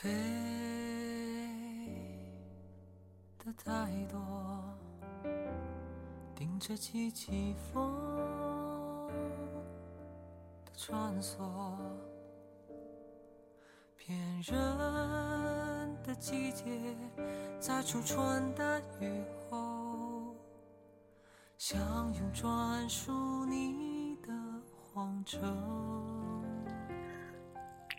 飞的太多，顶着季季风的穿梭，骗人的季节，在初春的雨后，相拥专属你的荒丘。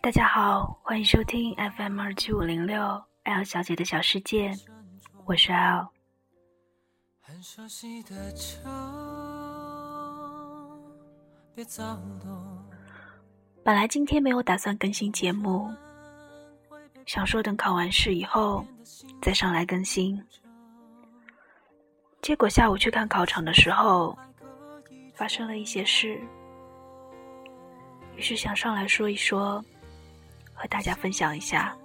大家好，欢迎收听 FM 二七五零六 L 小姐的小世界，我是 L。很熟悉的车，别躁动。本来今天没有打算更新节目，想说等考完试以后再上来更新。结果下午去看考场的时候，发生了一些事，于是想上来说一说。和大家分享一下。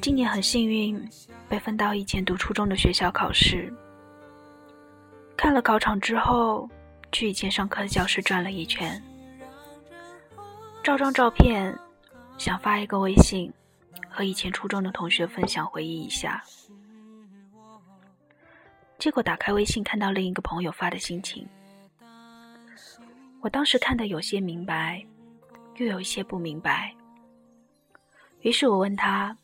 今年很幸运，被分到以前读初中的学校考试。看了考场之后，去以前上课的教室转了一圈，照张照片，想发一个微信，和以前初中的同学分享回忆一下。结果打开微信，看到另一个朋友发的心情。我当时看得有些明白，又有一些不明白。于是我问他，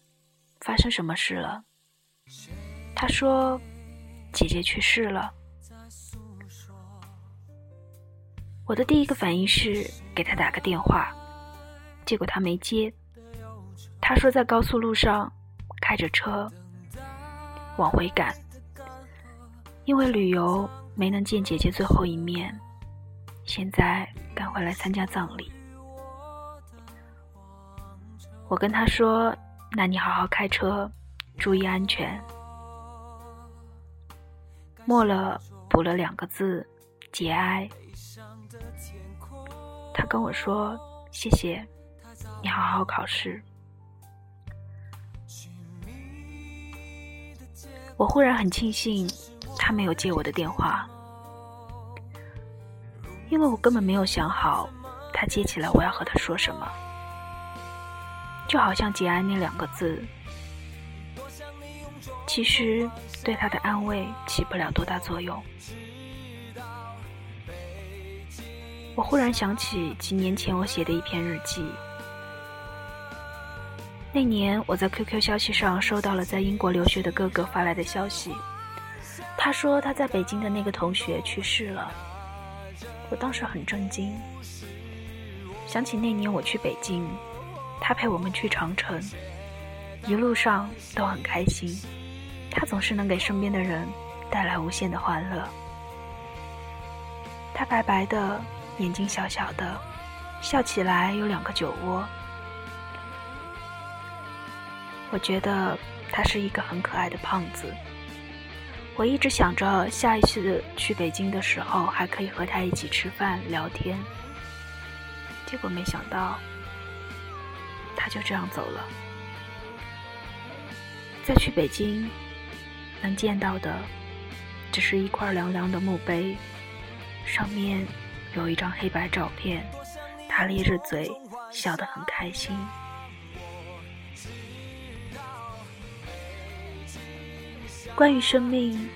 发生什么事了？他说，姐姐去世了。我的第一个反应是给他打个电话，结果他没接。他说在高速路上开着车往回赶，因为旅游没能见姐姐最后一面。现在赶回来参加葬礼，我跟他说：“那你好好开车，注意安全。”末了补了两个字：“节哀。”他跟我说：“谢谢，你好好考试。”我忽然很庆幸他没有接我的电话。因为我根本没有想好，他接起来我要和他说什么，就好像“节哀”那两个字，其实对他的安慰起不了多大作用。我忽然想起几年前我写的一篇日记，那年我在 QQ 消息上收到了在英国留学的哥哥发来的消息，他说他在北京的那个同学去世了。我当时很震惊，想起那年我去北京，他陪我们去长城，一路上都很开心。他总是能给身边的人带来无限的欢乐。他白白的眼睛小小的，笑起来有两个酒窝。我觉得他是一个很可爱的胖子。我一直想着下一次去北京的时候，还可以和他一起吃饭聊天。结果没想到，他就这样走了。再去北京，能见到的，只是一块凉凉的墓碑，上面有一张黑白照片，他咧着嘴，笑得很开心。关于生命，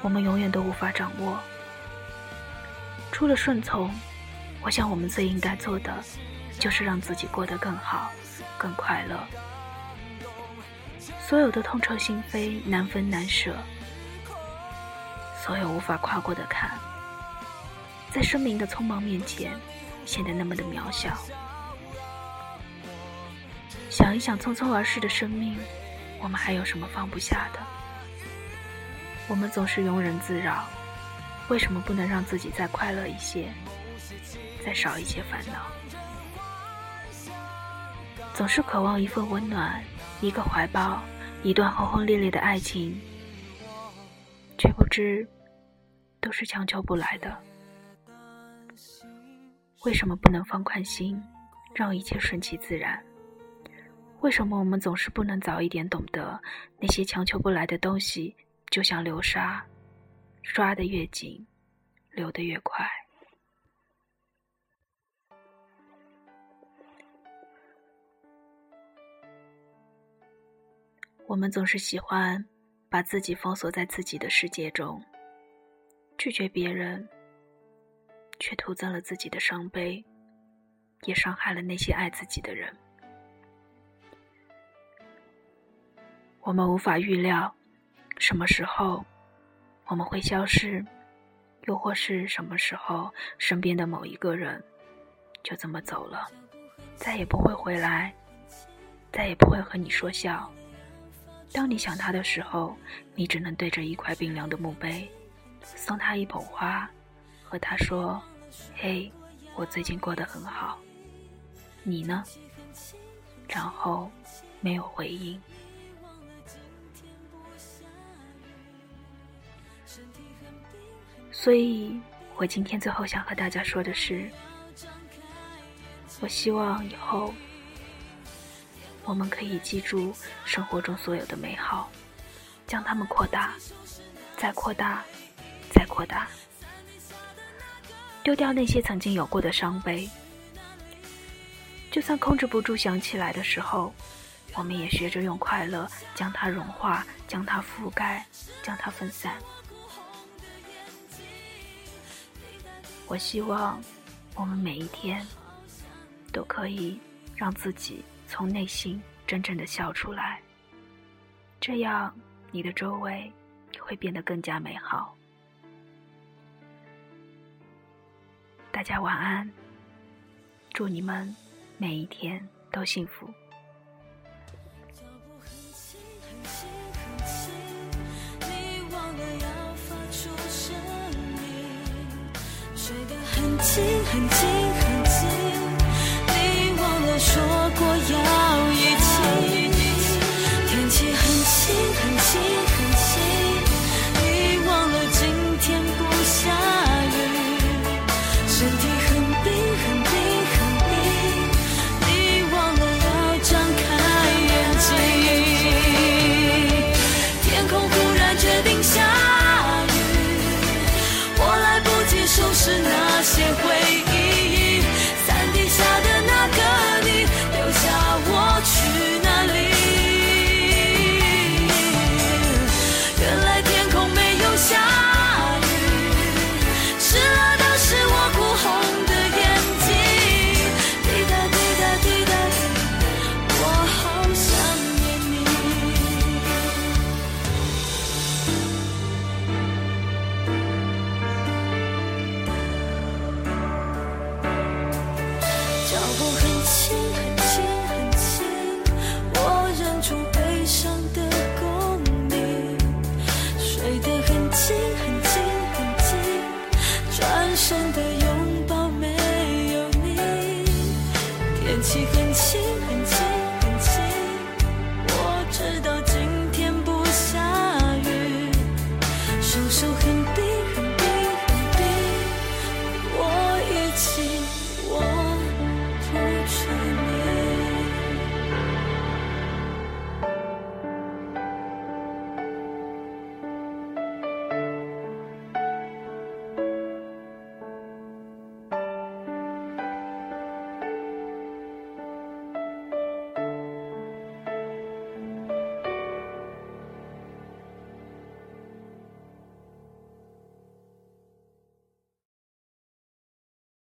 我们永远都无法掌握。除了顺从，我想我们最应该做的，就是让自己过得更好、更快乐。所有的痛彻心扉、难分难舍，所有无法跨过的坎，在生命的匆忙面前，显得那么的渺小。想一想匆匆而逝的生命，我们还有什么放不下的？我们总是庸人自扰，为什么不能让自己再快乐一些，再少一些烦恼？总是渴望一份温暖，一个怀抱，一段轰轰烈烈的爱情，却不知都是强求不来的。为什么不能放宽心，让一切顺其自然？为什么我们总是不能早一点懂得，那些强求不来的东西？就像流沙抓得越紧流得越快。我们总是喜欢把自己封锁在自己的世界中拒绝别人却徒增了自己的伤悲也伤害了那些爱自己的人。我们无法预料什么时候我们会消失，又或是什么时候身边的某一个人就这么走了，再也不会回来，再也不会和你说笑。当你想他的时候，你只能对着一块冰凉的墓碑，送他一捧花，和他说：“嘿，我最近过得很好，你呢？”然后没有回应。所以，我今天最后想和大家说的是，我希望以后。我们可以记住生活中所有的美好，将它们扩大，再扩大，再扩大，丢掉那些曾经有过的伤悲。就算控制不住想起来的时候，我们也学着用快乐将它融化，将它覆盖，将它分散。我希望我们每一天都可以让自己。从内心真正的笑出来，这样你的周围会变得更加美好。大家晚安，祝你们每一天都幸福。轻很